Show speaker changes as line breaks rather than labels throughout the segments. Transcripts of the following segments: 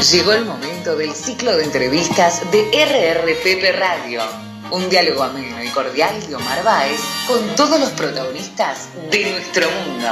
Llegó el momento del ciclo de entrevistas de RRPP Radio. Un diálogo ameno y cordial de Omar Báez con todos los protagonistas de nuestro mundo.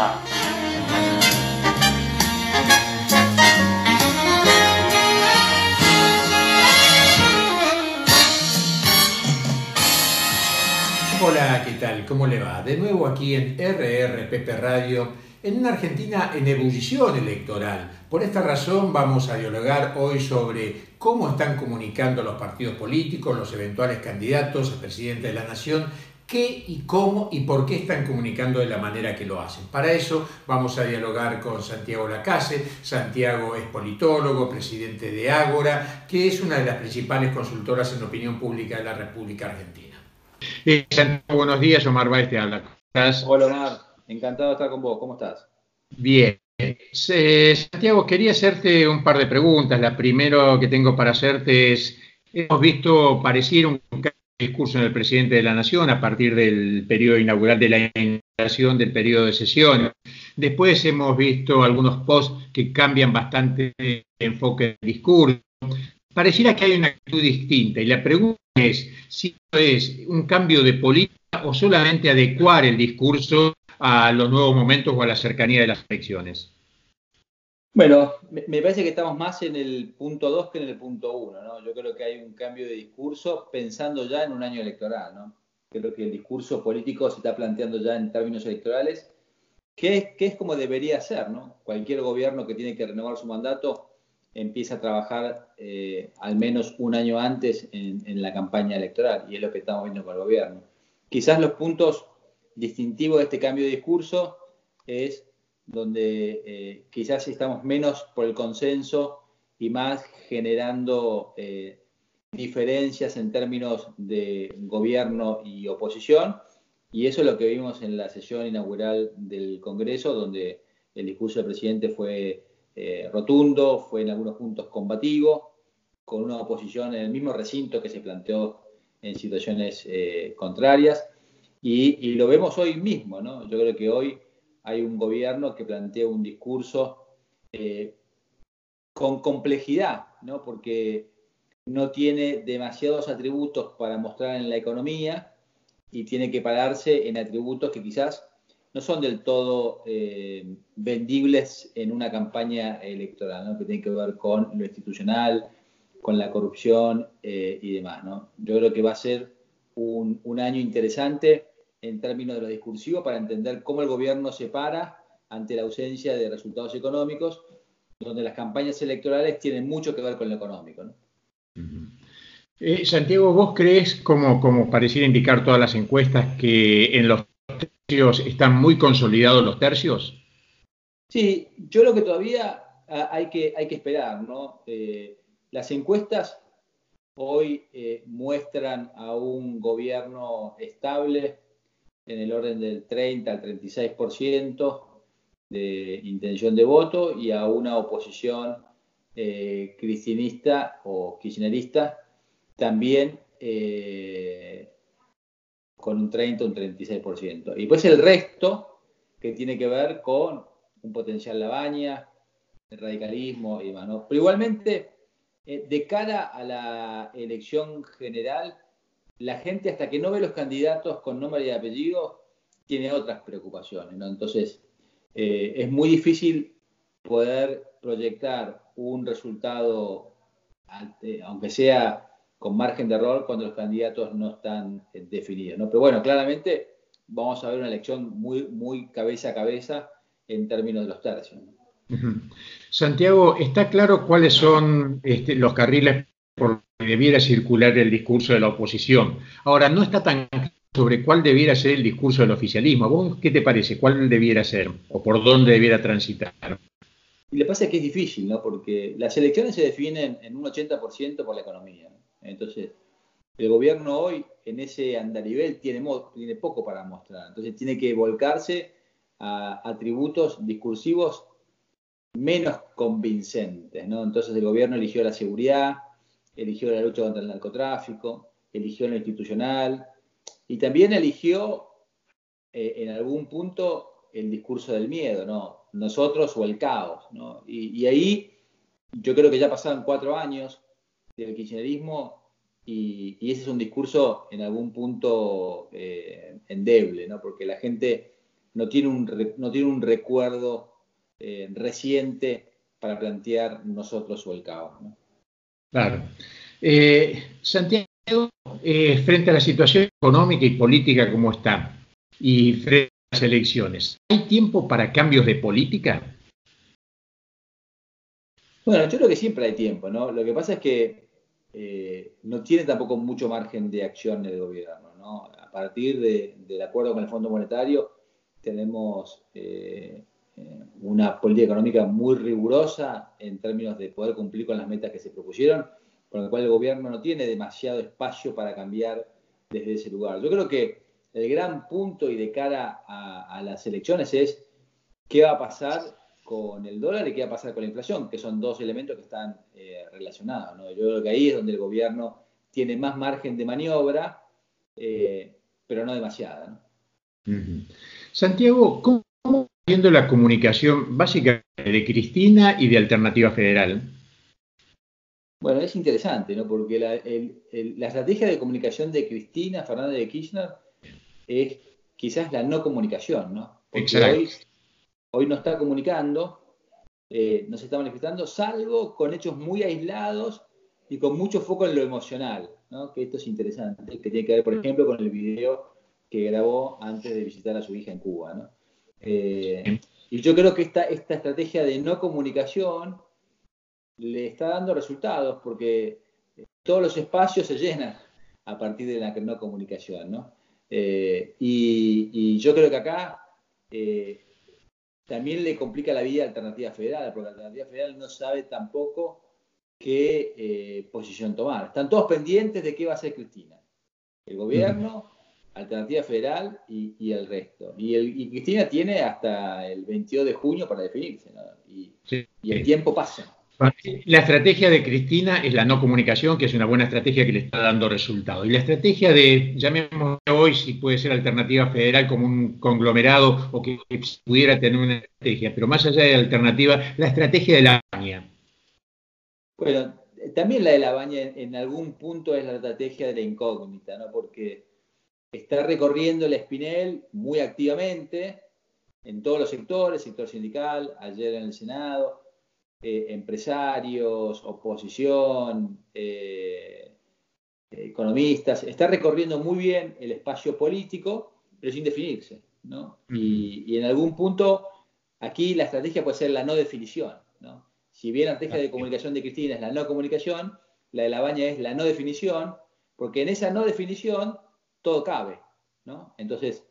Hola, ¿qué tal? ¿Cómo le va? De nuevo aquí en RRPP Radio, en una Argentina en ebullición electoral. Por esta razón vamos a dialogar hoy sobre cómo están comunicando los partidos políticos, los eventuales candidatos a presidente de la Nación, qué y cómo y por qué están comunicando de la manera que lo hacen. Para eso vamos a dialogar con Santiago Lacase. Santiago es politólogo, presidente de Ágora, que es una de las principales consultoras en opinión pública de la República Argentina.
Eh, buenos días, Omar Baez te habla.
Hola Omar, encantado de estar con vos, ¿cómo estás?
Bien. Santiago, quería hacerte un par de preguntas. La primera que tengo para hacerte es, hemos visto parecer un discurso en el presidente de la Nación a partir del periodo inaugural de la inauguración del periodo de sesión. Después hemos visto algunos posts que cambian bastante el enfoque del discurso. Pareciera que hay una actitud distinta y la pregunta es si es un cambio de política o solamente adecuar el discurso a los nuevos momentos o a la cercanía de las elecciones.
Bueno, me parece que estamos más en el punto 2 que en el punto 1, ¿no? Yo creo que hay un cambio de discurso pensando ya en un año electoral, ¿no? Creo que el discurso político se está planteando ya en términos electorales, que es, que es como debería ser, ¿no? Cualquier gobierno que tiene que renovar su mandato empieza a trabajar eh, al menos un año antes en, la campaña electoral, y es lo que estamos viendo con el gobierno. Quizás los puntos distintivos de este cambio de discurso es donde eh, quizás estamos menos por el consenso y más generando eh, diferencias en términos de gobierno y oposición, y eso es lo que vimos en la sesión inaugural del Congreso, donde el discurso del presidente fue eh, rotundo, fue en algunos puntos combativo, con una oposición en el mismo recinto que se planteó en situaciones contrarias. Y, lo vemos hoy mismo, ¿no? Yo creo que hoy hay un gobierno que plantea un discurso eh, con complejidad, ¿no? Porque no tiene demasiados atributos para mostrar en la economía y tiene que pararse en atributos que quizás no son del todo eh, vendibles en una campaña electoral, que tiene que ver con lo institucional, con la corrupción eh, y demás. Yo creo que va a ser un, año interesante en términos de lo discursivo para entender cómo el gobierno se para ante la ausencia de resultados económicos, donde las campañas electorales tienen mucho que ver con lo económico.
Eh, Santiago, ¿vos crees, como, como pareciera indicar todas las encuestas, que en los están muy consolidados los tercios?
Sí, yo creo que todavía hay que, hay que esperar, ¿no? Eh, las encuestas hoy eh, muestran a un gobierno estable en el orden del 30 al 36% de intención de voto y a una oposición eh, cristianista o kirchnerista también con un 30 o un 36%. Y pues el resto, que tiene que ver con un potencial Labaña, el radicalismo y demás. Pero igualmente, eh, de cara a la elección general, la gente hasta que no ve los candidatos con nombre y apellido, tiene otras preocupaciones. Entonces, eh, es muy difícil poder proyectar un resultado, aunque sea con margen de error cuando los candidatos no están eh, definidos. ¿no? Pero bueno, claramente vamos a ver una elección muy, muy cabeza a cabeza en términos de los tercios.
Santiago, ¿está claro cuáles son este, los carriles por que debiera circular el discurso de la oposición? Ahora, no está tan claro sobre cuál debiera ser el discurso del oficialismo. ¿Vos qué te parece? ¿Cuál debiera ser? ¿O por dónde debiera transitar?
Y le pasa que es difícil, ¿no? Porque las elecciones se definen en un 80% por la economía. Entonces, el gobierno hoy en ese andarivel tiene, tiene poco para mostrar. Entonces, tiene que volcarse a atributos discursivos menos convincentes. ¿no? Entonces, el gobierno eligió la seguridad, eligió la lucha contra el narcotráfico, eligió lo institucional y también eligió eh, en algún punto el discurso del miedo, ¿no? Nosotros o el caos, ¿no? Y, ahí yo creo que ya pasaron cuatro años del kirchnerismo y, ese es un discurso en algún punto eh, endeble, ¿no? porque la gente no tiene un, no tiene un recuerdo eh, reciente para plantear nosotros o el caos. ¿no?
Claro. Eh, Santiago, eh, frente a la situación económica y política como está, y frente a las elecciones, ¿hay tiempo para cambios de política?
Bueno, yo creo que siempre hay tiempo, ¿no? Lo que pasa es que eh, no tiene tampoco mucho margen de acción el gobierno, ¿no? A partir del acuerdo con el Fondo Monetario tenemos una política económica muy rigurosa en términos de poder cumplir con las metas que se propusieron con el cual el gobierno no tiene demasiado espacio para cambiar desde ese lugar. Yo creo que el gran punto y de cara a, las elecciones es qué va a pasar con el dólar y qué va a pasar con la inflación, que son dos elementos que están eh, relacionados. Yo creo que ahí es donde el gobierno tiene más margen de maniobra, eh, pero no demasiada.
Santiago, ¿cómo viendo la comunicación básica de Cristina y de Alternativa Federal?
Bueno, es interesante, ¿no? Porque la, estrategia de comunicación de Cristina Fernández de Kirchner es quizás la no comunicación, ¿no? Porque hoy, hoy, no está comunicando, eh, no se está manifestando, salvo con hechos muy aislados y con mucho foco en lo emocional, ¿no? Que esto es interesante, que tiene que ver, por ejemplo, con el video que grabó antes de visitar a su hija en Cuba, ¿no? Eh, y yo creo que esta, esta estrategia de no comunicación le está dando resultados porque eh, todos los espacios se llenan a partir de la no comunicación, ¿no? Eh, y, yo creo que acá eh, también le complica la vida a Alternativa Federal, porque la Alternativa Federal no sabe tampoco qué posición tomar. Están todos pendientes de qué va a hacer Cristina. El gobierno, Alternativa Federal y, el resto. Y, Cristina tiene hasta el 22 de junio para definirse, ¿no? y el tiempo pasa.
La estrategia de Cristina es la no comunicación, que es una buena estrategia que le está dando resultado. Y la estrategia de, llamemos hoy si puede ser alternativa federal como un conglomerado o que pudiera tener una estrategia, pero más allá de la alternativa, la estrategia de la baña.
Bueno, también la de la baña en algún punto es la estrategia de la incógnita, ¿no? Porque está recorriendo el Espinel muy activamente en todos los sectores, sector sindical, ayer en el Senado eh, empresarios, oposición, eh, economistas, está recorriendo muy bien el espacio político, pero sin definirse. ¿no? y, en algún punto, aquí la estrategia puede ser la no definición. ¿no? Si bien la estrategia de comunicación de Cristina es la no comunicación, la de la baña es la no definición, porque en esa no definición todo cabe. ¿no? Entonces,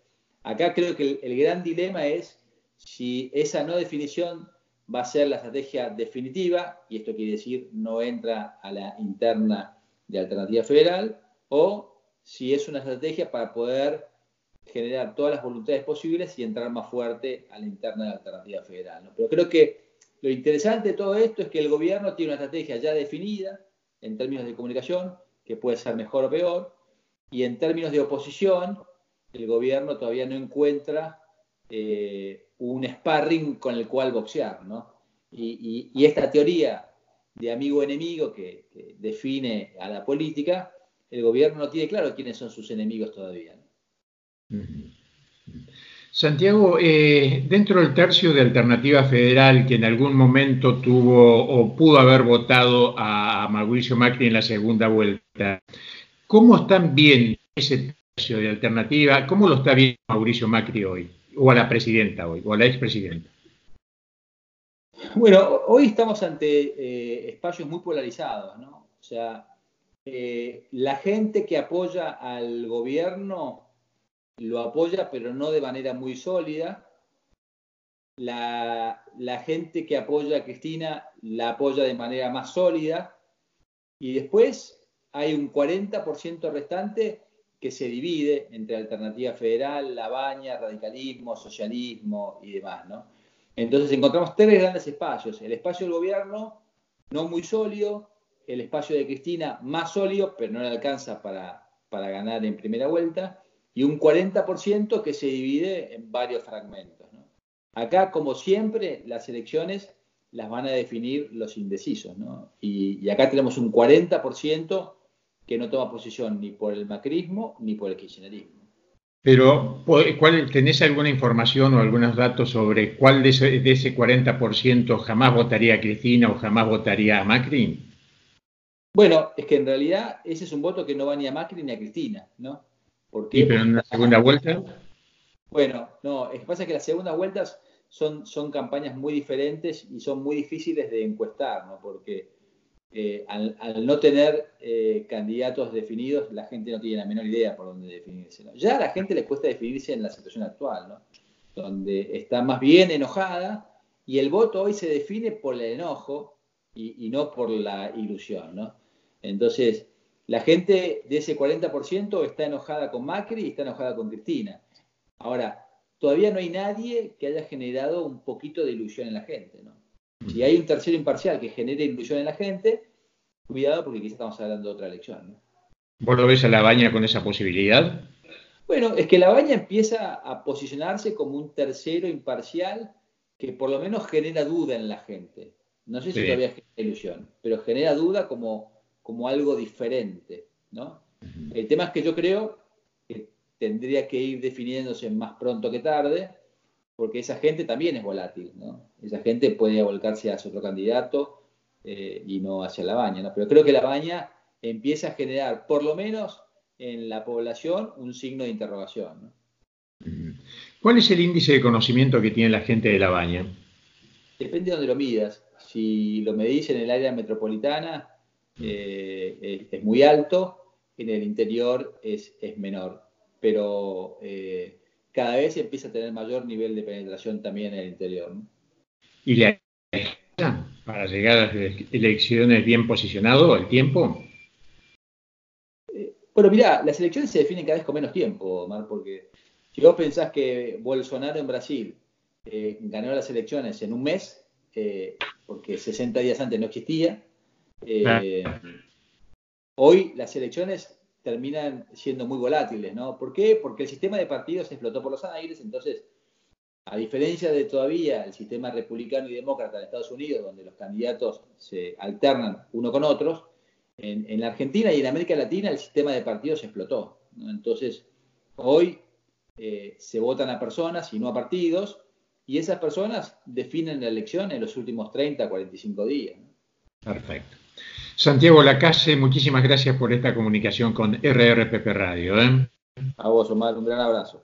acá creo que el gran dilema es si esa no definición va a ser la estrategia definitiva, y esto quiere decir no entra a la interna de alternativa federal, o si es una estrategia para poder generar todas las voluntades posibles y entrar más fuerte a la interna de alternativa federal. Pero creo que lo interesante de todo esto es que el gobierno tiene una estrategia ya definida en términos de comunicación, que puede ser mejor o peor, y en términos de oposición, el gobierno todavía no encuentra eh, un sparring con el cual boxear, ¿no? Y, esta teoría de amigo-enemigo que, define a la política, el gobierno no tiene claro quiénes son sus enemigos todavía.
Santiago, eh, dentro del tercio de Alternativa Federal que en algún momento tuvo o pudo haber votado a Mauricio Macri en la segunda vuelta, ¿cómo están bien ese tercio de Alternativa? ¿Cómo lo está viendo Mauricio Macri hoy? o a la presidenta hoy, o a la expresidenta?
Bueno, hoy estamos ante eh, espacios muy polarizados, ¿no? O sea, eh, la gente que apoya al gobierno lo apoya, pero no de manera muy sólida. La gente que apoya a Cristina la apoya de manera más sólida. Y después hay un 40% restante que se divide entre alternativa federal, la baña, radicalismo, socialismo y demás, ¿no? Entonces encontramos tres grandes espacios. El espacio del gobierno, no muy sólido, el espacio de Cristina, más sólido, pero no le alcanza para, para ganar en primera vuelta, y un 40% que se divide en varios fragmentos. Acá, como siempre, las elecciones las van a definir los indecisos. ¿no? Y, acá tenemos un 40% que no toma posición ni por el macrismo ni por el kirchnerismo.
Pero, ¿cuál, ¿tenés alguna información o algunos datos sobre cuál de ese, de ese 40% jamás votaría a Cristina o jamás votaría a Macri?
Bueno, es que en realidad ese es un voto que no va ni a Macri ni a Cristina, ¿no?
¿Por qué? pero en la segunda vuelta?
Bueno, no, es que pasa que las segundas vueltas son, son campañas muy diferentes y son muy difíciles de encuestar, ¿no? Porque eh, al, no tener eh, candidatos definidos, la gente no tiene la menor idea por dónde definirse. Ya a la gente le cuesta definirse en la situación actual, ¿no? donde está más bien enojada y el voto hoy se define por el enojo y, no por la ilusión. Entonces, la gente de ese 40% está enojada con Macri y está enojada con Cristina. Ahora, todavía no hay nadie que haya generado un poquito de ilusión en la gente, ¿no? Si hay un tercero imparcial que genere ilusión en la gente, cuidado porque quizás estamos hablando de otra elección, ¿no?
¿Vos lo ves a la baña con esa posibilidad?
Bueno, es que la baña empieza a posicionarse como un tercero imparcial que por lo menos genera duda en la gente. No sé si todavía genera ilusión, pero genera duda como, como algo diferente, ¿no? El tema es que yo creo tendría que ir definiéndose más pronto que tarde, porque esa gente también es volátil, ¿no? Esa gente puede volcarse hacia otro candidato eh, y no hacia la baña, ¿no? Pero creo que la baña empieza a generar, por lo menos en la población, un signo de interrogación, ¿no?
¿Cuál es el índice de conocimiento que tiene la gente de la baña?
Depende de donde lo midas. Si lo medís en el área metropolitana, eh, es muy alto, en el interior es, es menor pero eh, cada vez empieza a tener mayor nivel de penetración también en el interior.
¿Y la para llegar a las elecciones bien posicionado, el tiempo?
Eh, bueno, mirá, las elecciones se definen cada vez con menos tiempo, Omar, porque si vos pensás que Bolsonaro en Brasil eh, ganó las elecciones en un mes, porque 60 días antes no existía, hoy las elecciones terminan siendo muy volátiles, ¿no? ¿Por qué? Porque el sistema de partidos se explotó por los aires, entonces, a diferencia de todavía el sistema republicano y demócrata de Estados Unidos, donde los candidatos se alternan uno con otros, en, la Argentina y en América Latina el sistema de partidos se explotó. Entonces, hoy eh, se votan a personas y no a partidos, y esas personas definen la elección en los últimos 30, 45 días.
Perfecto. Santiago Lacase, muchísimas gracias por esta comunicación con RRPP Radio. ¿eh?
A vos, Omar, un gran abrazo.